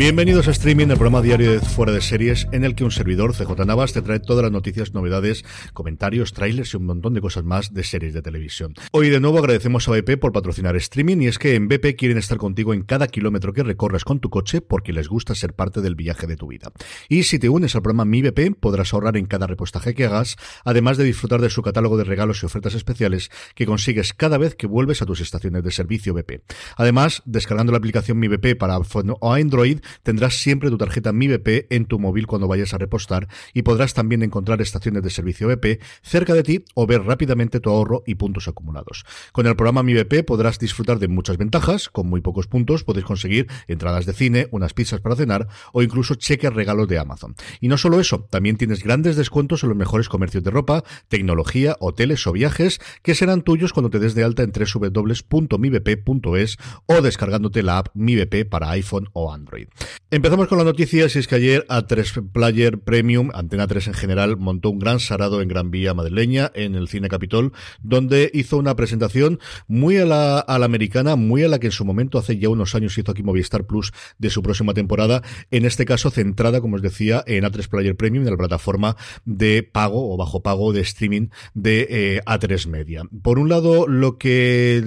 Bienvenidos a Streaming, el programa diario de Fuera de Series, en el que un servidor, CJ Navas, te trae todas las noticias, novedades, comentarios, trailers y un montón de cosas más de series de televisión. Hoy de nuevo agradecemos a BP por patrocinar Streaming y es que en BP quieren estar contigo en cada kilómetro que recorras con tu coche porque les gusta ser parte del viaje de tu vida. Y si te unes al programa Mi BP, podrás ahorrar en cada repostaje que hagas, además de disfrutar de su catálogo de regalos y ofertas especiales que consigues cada vez que vuelves a tus estaciones de servicio BP. Además, descargando la aplicación Mi BP para Android, tendrás siempre tu tarjeta Mi BP en tu móvil cuando vayas a repostar y podrás también encontrar estaciones de servicio BP cerca de ti o ver rápidamente tu ahorro y puntos acumulados. Con el programa Mi BP podrás disfrutar de muchas ventajas, con muy pocos puntos podéis conseguir entradas de cine, unas pizzas para cenar o incluso cheques regalos de Amazon. Y no solo eso, también tienes grandes descuentos en los mejores comercios de ropa, tecnología, hoteles o viajes que serán tuyos cuando te des de alta en www.mibp.es o descargándote la app Mi BP para iPhone o Android. Empezamos con las noticias y es que ayer A3 Player Premium, Antena 3 en general, montó un gran sarado en Gran Vía madrileña, en el Cine Capitol, donde hizo una presentación muy a la, a la americana, muy a la que en su momento, hace ya unos años, hizo aquí Movistar Plus de su próxima temporada, en este caso centrada, como os decía, en A3 Player Premium, de la plataforma de pago o bajo pago de streaming de eh, A3 Media. Por un lado, lo que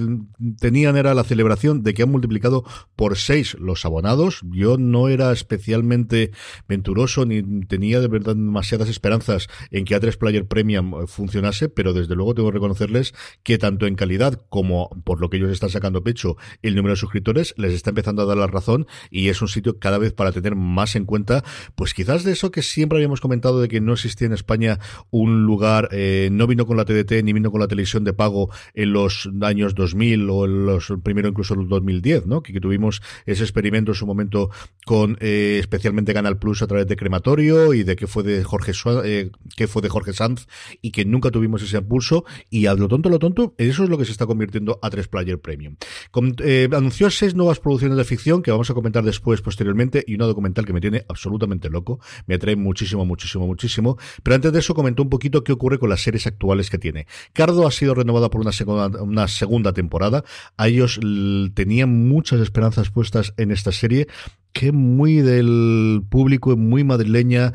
tenían era la celebración de que han multiplicado por seis los abonados. Yo no era especialmente venturoso ni tenía de verdad demasiadas esperanzas en que A3 Player Premium funcionase, pero desde luego tengo que reconocerles que tanto en calidad como por lo que ellos están sacando pecho el número de suscriptores les está empezando a dar la razón y es un sitio cada vez para tener más en cuenta, pues quizás de eso que siempre habíamos comentado de que no existía en España un lugar, eh, no vino con la TDT ni vino con la televisión de pago en los años 2000 o en los primero incluso en el 2010, ¿no? Que tuvimos ese experimento en su momento con eh, especialmente Canal Plus a través de Crematorio y de que fue de Jorge eh, que fue de Jorge Sanz y que nunca tuvimos ese impulso y a lo tonto lo tonto eso es lo que se está convirtiendo a 3 Player Premium. Con- eh, anunció seis nuevas producciones de ficción que vamos a comentar después posteriormente y una documental que me tiene absolutamente loco, me atrae muchísimo, muchísimo, muchísimo, pero antes de eso comentó un poquito qué ocurre con las series actuales que tiene. Cardo ha sido renovada por una segunda, una segunda temporada, a ellos tenían muchas esperanzas puestas en esta serie, que muy del público, muy madrileña.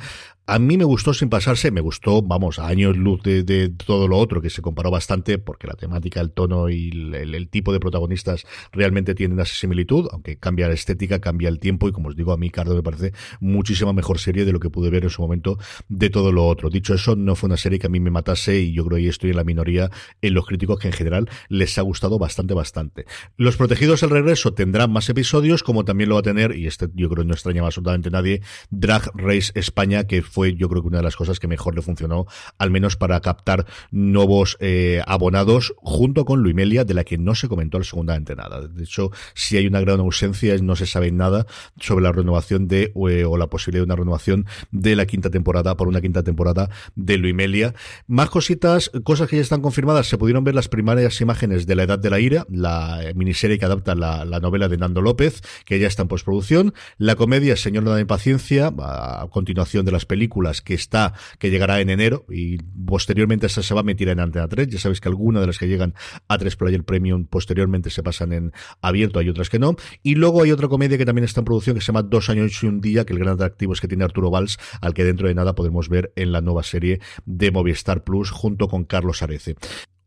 A mí me gustó sin pasarse, me gustó, vamos, a años luz de, de todo lo otro, que se comparó bastante, porque la temática, el tono y el, el- tipo de protagonistas realmente tienen esa similitud, aunque cambia la estética, cambia el tiempo, y como os digo, a mí Cardo me parece muchísima mejor serie de lo que pude ver en su momento de todo lo otro. Dicho eso, no fue una serie que a mí me matase, y yo creo que estoy en la minoría en los críticos que en general les ha gustado bastante, bastante. Los Protegidos el Regreso tendrán más episodios, como también lo va a tener, y este yo creo que no extrañaba absolutamente nadie, Drag Race España, que fue yo creo que una de las cosas que mejor le funcionó, al menos para captar nuevos eh, abonados, junto con Luimelia, de la que no se comentó absolutamente nada. De hecho, si hay una gran ausencia, no se sabe nada sobre la renovación de, eh, o la posibilidad de una renovación de la quinta temporada, por una quinta temporada de Luimelia. Más cositas, cosas que ya están confirmadas, se pudieron ver las primeras imágenes de La Edad de la Ira, la miniserie que adapta la, la novela de Nando López, que ya está en postproducción. La comedia Señor de la Impaciencia, a continuación de las películas, que está, que llegará en enero y posteriormente esa se va a meter en Antena 3. Ya sabéis que algunas de las que llegan a 3 Player Premium posteriormente se pasan en abierto, hay otras que no. Y luego hay otra comedia que también está en producción que se llama Dos años y un día, que el gran atractivo es que tiene Arturo Valls, al que dentro de nada podemos ver en la nueva serie de Movistar Plus junto con Carlos Arece.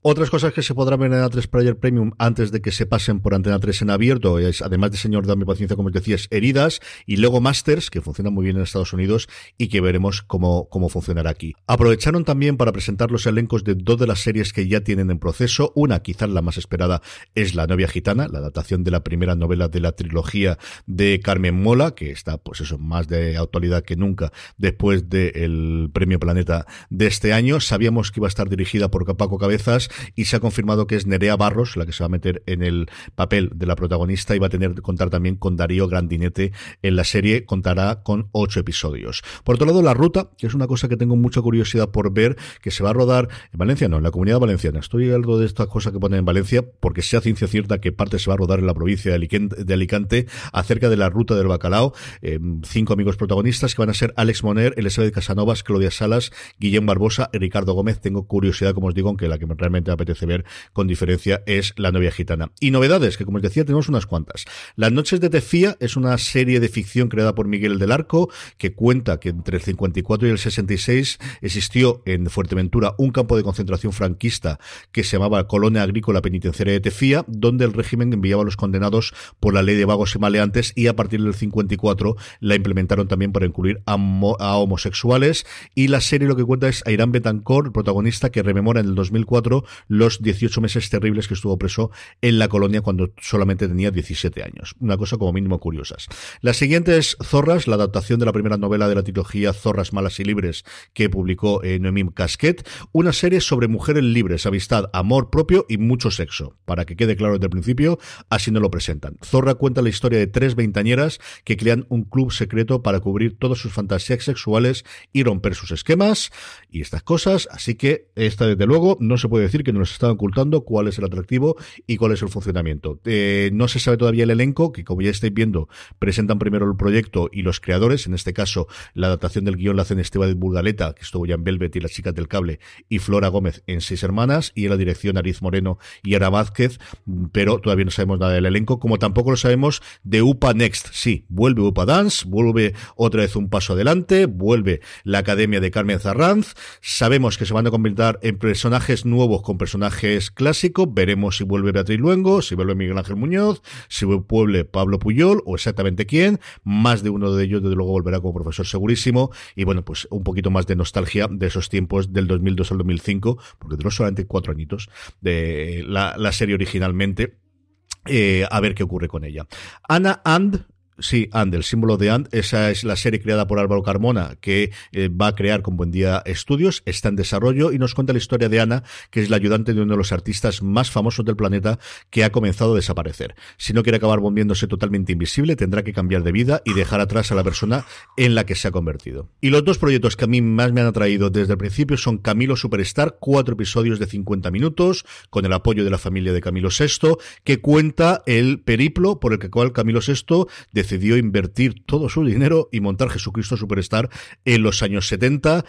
Otras cosas que se podrán ver en A3 Player Premium antes de que se pasen por Antena 3 en abierto es, además de Señor Dame Paciencia, como os decías, Heridas y luego Masters, que funcionan muy bien en Estados Unidos y que veremos cómo, cómo funcionará aquí. Aprovecharon también para presentar los elencos de dos de las series que ya tienen en proceso. Una, quizás la más esperada, es La novia gitana, la adaptación de la primera novela de la trilogía de Carmen Mola, que está, pues eso, más de actualidad que nunca después del Premio Planeta de este año. Sabíamos que iba a estar dirigida por Paco Cabezas y se ha confirmado que es Nerea Barros la que se va a meter en el papel de la protagonista y va a tener que contar también con Darío Grandinete en la serie, contará con ocho episodios. Por otro lado, La Ruta, que es una cosa que tengo mucha curiosidad por ver, que se va a rodar en Valencia, no, en la comunidad valenciana. Estoy algo de estas cosas que ponen en Valencia porque sea ciencia cierta que parte se va a rodar en la provincia de Alicante, acerca de la ruta del bacalao. Eh, cinco amigos protagonistas que van a ser Alex Moner, Elizabeth Casanovas, Claudia Salas, Guillem Barbosa y Ricardo Gómez. Tengo curiosidad, como os digo, aunque la que realmente me apetece ver con diferencia es La novia gitana. Y novedades, que como os decía, tenemos unas cuantas. Las noches de Tefía es una serie de ficción creada por Miguel del Arco, que cuenta que entre el 54 y el 66 existió en Fuerteventura un campo de concentración franquista que se llamaba Colonia Agrícola Penitenciaria de Tefía, donde el régimen enviaba a los condenados por la ley de vagos y maleantes y a partir del 54 la implementaron también para incluir a, a homosexuales. Y la serie lo que cuenta es a Irán Betancourt, el protagonista que rememora en el 2004 los 18 meses terribles que estuvo preso en la colonia cuando solamente tenía 17 años. Una cosa como mínimo curiosas. La siguiente es Zorras, la adaptación de la primera novela de la trilogía Zorras Malas y Libres que publicó eh, Noemí Casquet, una serie sobre mujeres libres, amistad, amor propio y mucho sexo. Para que quede claro desde el principio, así nos lo presentan. Zorra cuenta la historia de tres veintañeras que crean un club secreto para cubrir todas sus fantasías sexuales y romper sus esquemas y estas cosas, así que esta desde luego no se puede decir que nos están ocultando cuál es el atractivo y cuál es el funcionamiento. Eh, no se sabe todavía el elenco, que como ya estáis viendo, presentan primero el proyecto y los creadores, en este caso la adaptación del guion la hacen Esteban Burgaleta, que estuvo ya en Velvet y las chicas del cable, y Flora Gómez en Seis Hermanas, y en la dirección Ariz Moreno y Ara Vázquez, pero todavía no sabemos nada del elenco, como tampoco lo sabemos de UPA Next. Sí, vuelve UPA Dance, vuelve otra vez un paso adelante, vuelve la Academia de Carmen Zarranz, sabemos que se van a convertir en personajes nuevos con personajes clásicos. Veremos si vuelve Beatriz Luengo, si vuelve Miguel Ángel Muñoz, si vuelve Pablo Puyol o exactamente quién. Más de uno de ellos, desde luego, volverá como profesor segurísimo. Y bueno, pues un poquito más de nostalgia de esos tiempos del 2002 al 2005, porque duró solamente cuatro añitos de la, serie originalmente. Eh, a ver qué ocurre con ella. Ana And Sí, And, el símbolo de And, esa es la serie creada por Álvaro Carmona que eh, va a crear con Buen Día Estudios, está en desarrollo y nos cuenta la historia de Ana, que es la ayudante de uno de los artistas más famosos del planeta que ha comenzado a desaparecer. Si no quiere acabar volviéndose totalmente invisible, tendrá que cambiar de vida y dejar atrás a la persona en la que se ha convertido. Y los dos proyectos que a mí más me han atraído desde el principio son Camilo Superstar, cuatro episodios de 50 minutos, con el apoyo de la familia de Camilo VI, que cuenta el periplo por el que cual Camilo VI decidió invertir todo su dinero y montar Jesucristo Superstar en los años 70.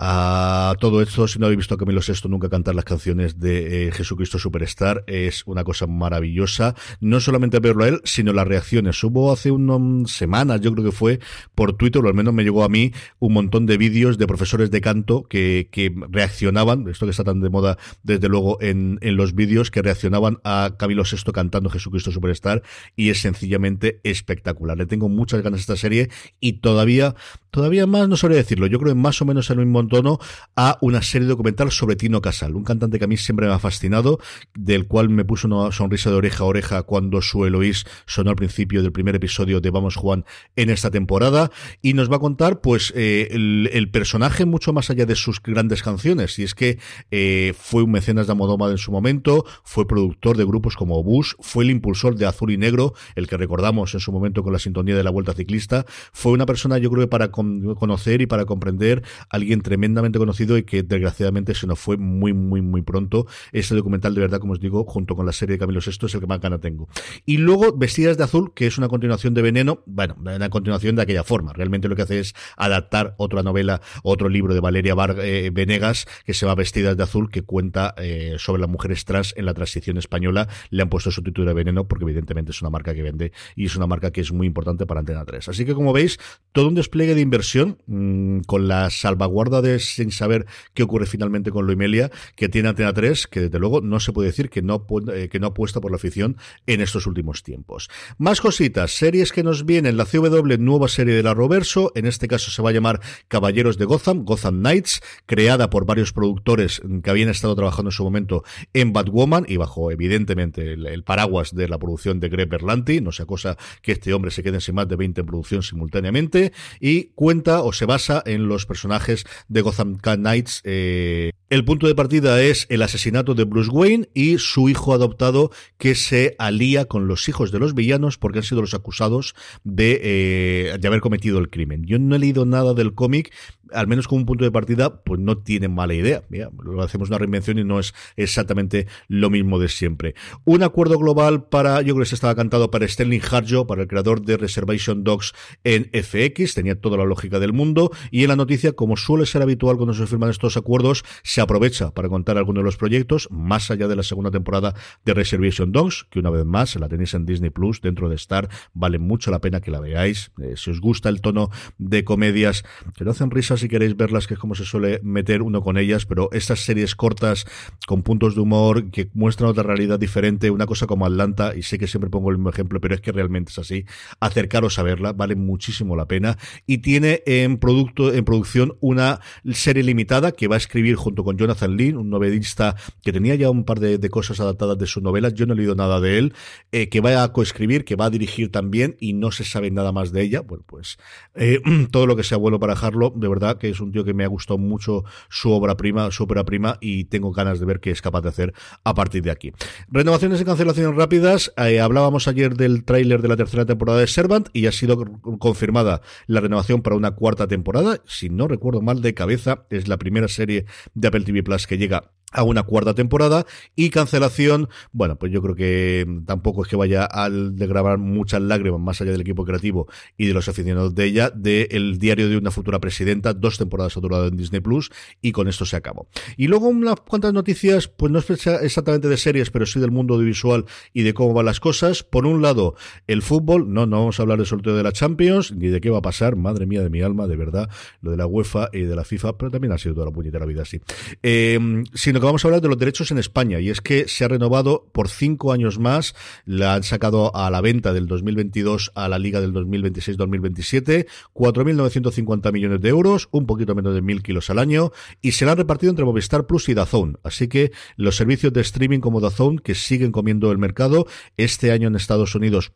A todo esto, si no habéis visto a Camilo Sesto nunca cantar las canciones de eh, Jesucristo Superstar, es una cosa maravillosa. No solamente verlo a él, sino las reacciones. Hubo hace unas semanas, yo creo que fue por Twitter, o al menos me llegó a mí, un montón de vídeos de profesores de canto que, que reaccionaban, esto que está tan de moda desde luego en, en los vídeos, que reaccionaban a Camilo Sesto cantando Jesucristo Superstar y es sencillamente espectacular. Le tengo muchas ganas a esta serie y todavía, todavía más, no sabría decirlo, yo creo que más o menos en el mismo tono a una serie documental sobre Tino Casal, un cantante que a mí siempre me ha fascinado, del cual me puso una sonrisa de oreja a oreja cuando su Eloís sonó al principio del primer episodio de Vamos Juan en esta temporada, y nos va a contar pues eh, el, personaje mucho más allá de sus grandes canciones, y es que eh, fue un mecenas de Amodoma en su momento, fue productor de grupos como Bush, fue el impulsor de Azul y Negro, el que recordamos en su momento con la sintonía de la Vuelta Ciclista, fue una persona yo creo que para conocer y para comprender a alguien tremendamente conocido y que desgraciadamente se nos fue muy, muy, muy pronto. Ese documental, de verdad, como os digo, junto con la serie de Camilo VI, es el que más gana tengo. Y luego, Vestidas de Azul, que es una continuación de Veneno, bueno, una continuación de aquella forma. Realmente lo que hace es adaptar otra novela, otro libro de Valeria eh, Venegas, que se llama Vestidas de Azul, que cuenta eh, sobre las mujeres trans en la transición española. Le han puesto su título de Veneno porque evidentemente es una marca que vende y es una marca que es muy importante para Antena 3. Así que como veis, todo un despliegue de inversión mm, con la salvaguarda de sin saber qué ocurre finalmente con Loimelia que tiene Antena 3, que desde luego no se puede decir que no, eh, que no apuesta por la afición en estos últimos tiempos. Más cositas, series que nos vienen, la CW, nueva serie de la Roverso, en este caso se va a llamar Caballeros de Gotham, Gotham Knights, creada por varios productores que habían estado trabajando en su momento en Batwoman y bajo evidentemente el, paraguas de la producción de Greg Berlanti, no sea cosa que este hombre se quede sin más de 20 en producción simultáneamente, y cuenta o se basa en los personajes de Gotham Knights. Eh, el punto de partida es el asesinato de Bruce Wayne y su hijo adoptado que se alía con los hijos de los villanos porque han sido los acusados de, eh, de haber cometido el crimen. Yo no he leído nada del cómic, al menos como un punto de partida, pues no tiene mala idea. lo hacemos una reinvención y no es exactamente lo mismo de siempre. Un acuerdo global para, yo creo que se estaba cantado para Sterling Harjo, para el creador de Reservation Dogs en FX, tenía toda la lógica del mundo, y en la noticia, como suele ser habitual cuando se firman estos acuerdos, se aprovecha para contar algunos de los proyectos, más allá de la segunda temporada de Reservation Dogs, que una vez más la tenéis en Disney Plus, dentro de Star, vale mucho la pena que la veáis. Eh, si os gusta el tono de comedias que no hacen risas si queréis verlas, que es como se suele meter uno con ellas, pero estas series cortas con puntos de humor que muestran otra realidad diferente, una cosa como Atlanta, y sé que siempre pongo el mismo ejemplo, pero es que realmente es así, acercaros a verla, vale muchísimo la pena, y en producto, en producción una serie limitada que va a escribir junto con Jonathan Lynn, un novelista que tenía ya un par de, cosas adaptadas de sus novelas, yo no he leído nada de él, eh, que va a coescribir, que va a dirigir también, y no se sabe nada más de ella, bueno, pues eh, todo lo que sea bueno para Harlow, de verdad que es un tío que me ha gustado mucho su obra prima, su obra prima, y tengo ganas de ver qué es capaz de hacer a partir de aquí. Renovaciones y cancelaciones rápidas. Eh, hablábamos ayer del tráiler de la tercera temporada de Servant y ha sido confirmada la renovación para una cuarta temporada. Si no recuerdo mal de cabeza, es la primera serie de Apple TV Plus que llega a una cuarta temporada y cancelación, bueno, pues yo creo que tampoco es que vaya al de grabar muchas lágrimas más allá del equipo creativo y de los aficionados de ella, de El diario de una futura presidenta, dos temporadas ha durado en Disney Plus y con esto se acabó. Y luego unas cuantas noticias, pues no es exactamente de series, pero sí del mundo audiovisual y de cómo van las cosas. Por un lado, el fútbol, no, no vamos a hablar del sorteo de la Champions, ni de qué va a pasar, madre mía de mi alma, de verdad, lo de la UEFA y de la FIFA, pero también ha sido toda la puñetera vida así. Eh, sino que vamos a hablar de los derechos en España y es que se ha renovado por cinco años más, la han sacado a la venta del 2022 a la liga del 2026-2027, 4.950 millones de euros, un poquito menos de mil kilos al año y se la han repartido entre Movistar Plus y Dazone. Así que los servicios de streaming como Dazone que siguen comiendo el mercado este año en Estados Unidos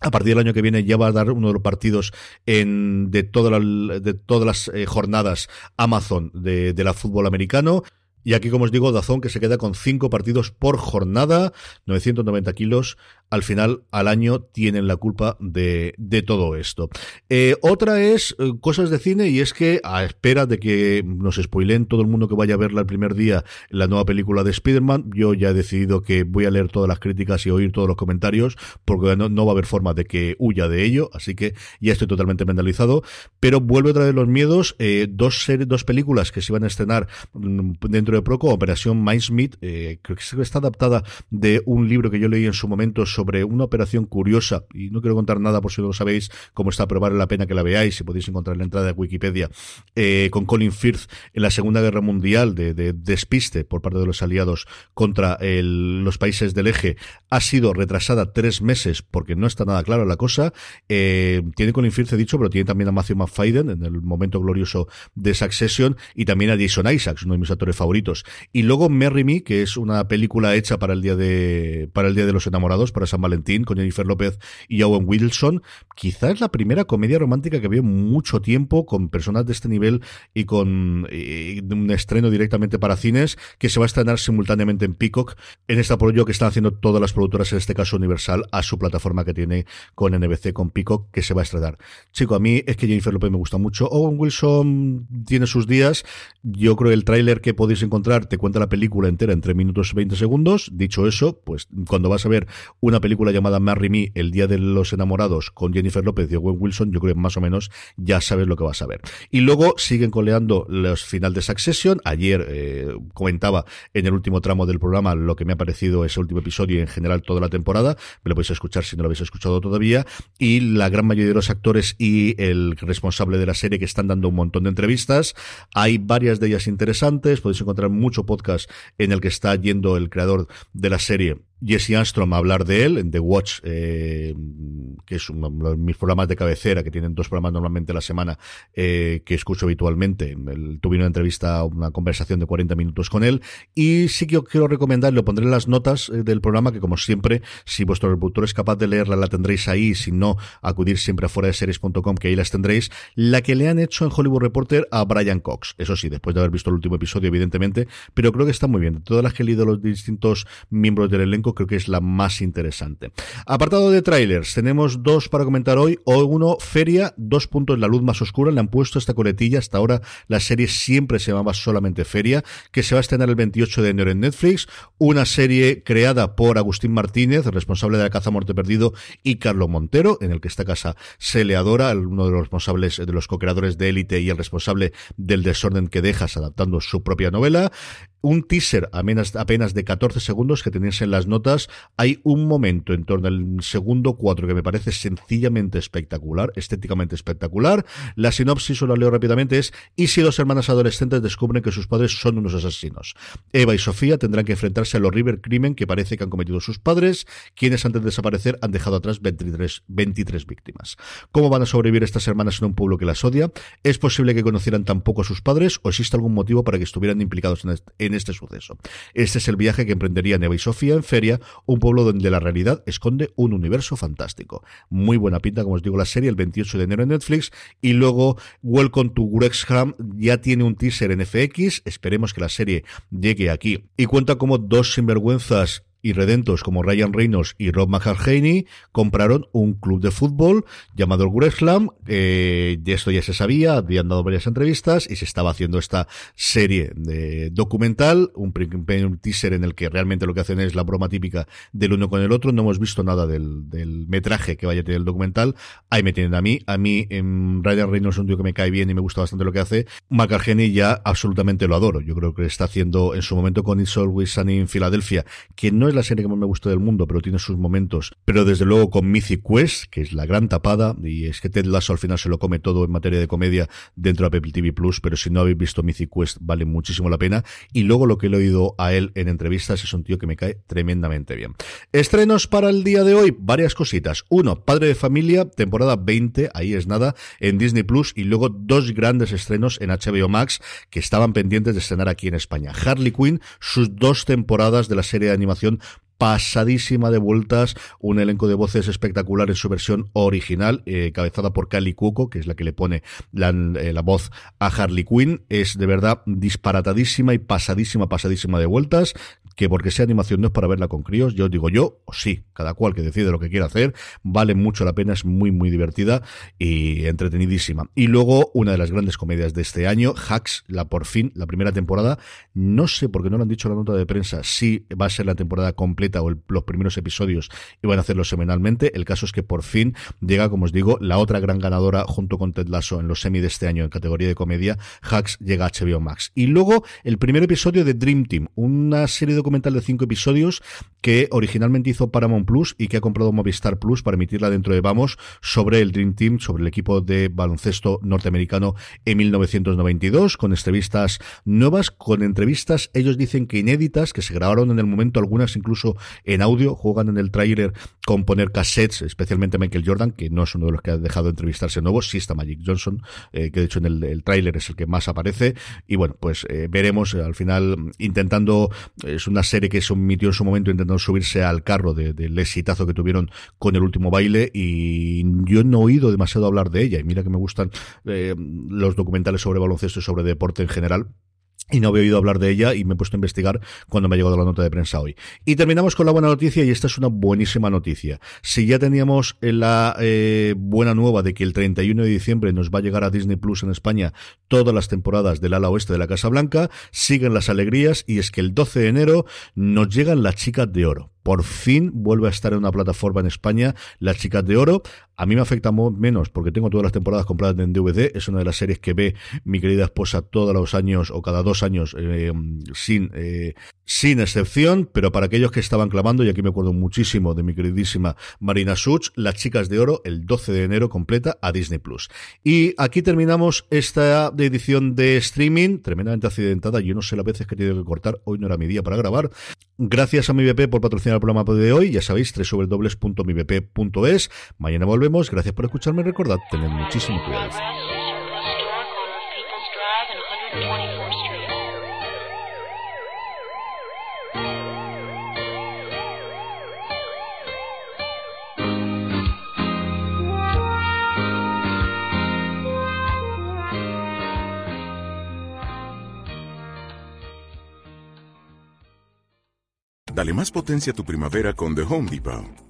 a partir del año que viene ya va a dar uno de los partidos en, de, todas de todas las eh, jornadas Amazon de la fútbol americano. Y aquí, como os digo, Dazón que se queda con cinco partidos por jornada, 990 kilos, al final, al año, tienen la culpa de, de todo esto. Eh, otra es eh, cosas de cine y es que, a espera de que nos spoilen todo el mundo que vaya a verla el primer día, la nueva película de Spider-Man, yo ya he decidido que voy a leer todas las críticas y oír todos los comentarios, porque no, va a haber forma de que huya de ello, así que ya estoy totalmente mentalizado. Pero vuelve a traer los miedos, eh, dos, series, dos películas que se van a estrenar mm, dentro de Proco, Operación Mindsmith, eh, creo que está adaptada de un libro que yo leí en su momento sobre una operación curiosa, y no quiero contar nada por si no lo sabéis, cómo está, pero vale la pena que la veáis, si podéis encontrar la entrada de Wikipedia, eh, con Colin Firth en la Segunda Guerra Mundial, de, despiste por parte de los aliados contra los países del eje, ha sido retrasada tres meses porque no está nada claro la cosa. Eh, tiene Colin Firth, he dicho, pero tiene también a Matthew McFadden en el momento glorioso de Succession y también a Jason Isaacs, uno de mis actores favoritos. Y luego Merry Me, que es una película hecha para el día de, para el día de los enamorados, para San Valentín con Jennifer López y Owen Wilson. Quizás la primera comedia romántica que veo mucho tiempo con personas de este nivel y con un estreno directamente para cines que se va a estrenar simultáneamente en Peacock en esta apoyo que están haciendo todas las productoras, en este caso Universal, a su plataforma que tiene con NBC, con Peacock, que se va a estrenar. Chico, a mí es que Jennifer López me gusta mucho. Owen Wilson tiene sus días. Yo creo que el tráiler que podéis encontrar te cuenta la película entera en 3 minutos y 20 segundos. Dicho eso, pues cuando vas a ver una película llamada Marry Me, El Día de los Enamorados, con Jennifer López y Owen Wilson, yo creo que más o menos ya sabes lo que vas a ver. Y luego siguen coleando los final de Succession. Ayer eh, comentaba en el último tramo del programa lo que me ha parecido ese último episodio y en general toda la temporada. Me lo podéis escuchar si no lo habéis escuchado todavía. Y la gran mayoría de los actores y el responsable de la serie que están dando un montón de entrevistas. Hay varias de ellas interesantes. Podéis encontrar mucho podcast en el que está yendo el creador de la serie Jesse Armstrong a hablar de él en The Watch, eh, que es uno de mis programas de cabecera, que tienen dos programas normalmente a la semana, eh, que escucho habitualmente. tuve una entrevista, una conversación de 40 minutos con él. Y sí que quiero recomendar, lo pondré en las notas eh, del programa, que como siempre, si vuestro reproductor es capaz de leerla, la tendréis ahí. Si no, acudir siempre a fuera de series.com, que ahí las tendréis. La que le han hecho en Hollywood Reporter a Brian Cox. Eso sí, después de haber visto el último episodio, evidentemente, pero creo que está muy bien. De todas las que he leído los distintos miembros del elenco, creo que es la más interesante. Apartado de trailers, tenemos dos para comentar hoy. O uno, Feria, dos puntos la luz más oscura. Le han puesto esta coletilla. Hasta ahora la serie siempre se llamaba solamente Feria, que se va a estrenar el 28 de enero en Netflix. Una serie creada por Agustín Martínez, responsable de La Caza Morte Perdido, y Carlos Montero, en el que esta casa se le adora, uno de los responsables, de los co-creadores de Élite y el responsable del desorden que dejas adaptando su propia novela un teaser apenas, apenas de 14 segundos que tenéis en las notas. Hay un momento en torno al segundo 4 que me parece sencillamente espectacular, estéticamente espectacular. La sinopsis, o la leo rápidamente, es y si dos hermanas adolescentes descubren que sus padres son unos asesinos. Eva y Sofía tendrán que enfrentarse al horrible crimen que parece que han cometido sus padres, quienes antes de desaparecer han dejado atrás 23, 23 víctimas. ¿Cómo van a sobrevivir estas hermanas en un pueblo que las odia? ¿Es posible que conocieran tan poco a sus padres o existe algún motivo para que estuvieran implicados en, este, en este suceso. Este es el viaje que emprendería Neva y Sofía en Feria, un pueblo donde la realidad esconde un universo fantástico. Muy buena pinta, como os digo, la serie el 28 de enero en Netflix y luego Welcome to Wrexham ya tiene un teaser en FX, esperemos que la serie llegue aquí. Y cuenta como dos sinvergüenzas y redentos como Ryan Reynolds y Rob McElhaney compraron un club de fútbol llamado el Gresham. Eh, esto ya se sabía, habían dado varias entrevistas y se estaba haciendo esta serie de documental, un, un, teaser en el que realmente lo que hacen es la broma típica del uno con el otro. No hemos visto nada del, metraje que vaya a tener el documental. Ahí me tienen a mí. A mí, en Ryan Reynolds es un tío que me cae bien y me gusta bastante lo que hace. McElhaney ya absolutamente lo adoro. Yo creo que está haciendo en su momento con It's Always Sunny en Filadelfia, que no es la serie que más me gusta del mundo, pero tiene sus momentos. Pero desde luego con Mythic Quest, que es la gran tapada, y es que Ted Lasso al final se lo come todo en materia de comedia dentro de Apple TV Plus, pero si no habéis visto Mythic Quest, vale muchísimo la pena. Y luego lo que le he oído a él en entrevistas es un tío que me cae tremendamente bien. Estrenos para el día de hoy, varias cositas. Uno, Padre de Familia, temporada 20, ahí es nada, en Disney Plus, y luego dos grandes estrenos en HBO Max que estaban pendientes de estrenar aquí en España. Harley Quinn, sus dos temporadas de la serie de animación pasadísima de vueltas, un elenco de voces espectacular en su versión original, eh, cabezada por Kylie Cuoco, que es la que le pone la, eh, la, voz a Harley Quinn. Es de verdad disparatadísima y pasadísima, pasadísima de vueltas, que porque sea animación no es para verla con críos, yo digo yo, o sí, cada cual que decide lo que quiera hacer, vale mucho la pena, es muy, muy divertida y entretenidísima. Y luego, una de las grandes comedias de este año, Hacks, la por fin, la primera temporada, no sé por qué no lo han dicho en la nota de prensa, si va a ser la temporada completa o los primeros episodios y van a hacerlo semanalmente, el caso es que por fin llega, como os digo, la otra gran ganadora junto con Ted Lasso en los semi de este año en categoría de comedia, Hacks llega a HBO Max. Y luego, el primer episodio de Dream Team, una serie de documental de cinco episodios que originalmente hizo Paramount Plus y que ha comprado Movistar Plus para emitirla dentro de Vamos sobre el Dream Team, sobre el equipo de baloncesto norteamericano en 1992, con entrevistas nuevas, con entrevistas, ellos dicen que inéditas, que se grabaron en el momento, algunas incluso en audio, juegan en el tráiler con poner cassettes, especialmente Michael Jordan, que no es uno de los que ha dejado de entrevistarse nuevos, sí está Magic Johnson, eh, que de hecho en el, el tráiler es el que más aparece, y bueno, pues eh, veremos al final intentando, es una serie que se omitió en su momento intentando subirse al carro del exitazo que tuvieron con el último baile y yo no he oído demasiado hablar de ella y mira que me gustan eh, los documentales sobre baloncesto y sobre deporte en general y no había oído hablar de ella y me he puesto a investigar cuando me ha llegado la nota de prensa hoy. Y terminamos con la buena noticia y esta es una buenísima noticia. Si ya teníamos la eh, buena nueva de que el 31 de diciembre nos va a llegar a Disney Plus en España todas las temporadas del ala oeste de la Casa Blanca, siguen las alegrías y es que el 12 de enero nos llegan las chicas de oro por fin vuelve a estar en una plataforma en España, Las Chicas de Oro. A mí me afecta menos porque tengo todas las temporadas compradas en DVD. Es una de las series que ve mi querida esposa todos los años o cada dos años eh, sin, eh, sin excepción. Pero para aquellos que estaban clamando, y aquí me acuerdo muchísimo de mi queridísima Marina Such, Las Chicas de Oro, el 12 de enero completa a Disney Plus. Y aquí terminamos esta edición de streaming, tremendamente accidentada. Yo no sé las veces que he tenido que cortar. Hoy no era mi día para grabar. Gracias a mi BP por patrocinar el programa de hoy. Ya sabéis, www.mibp.es. Mañana volvemos. Gracias por escucharme. Recordad, tened muchísimo cuidado. Dale más potencia a tu primavera con The Home Depot.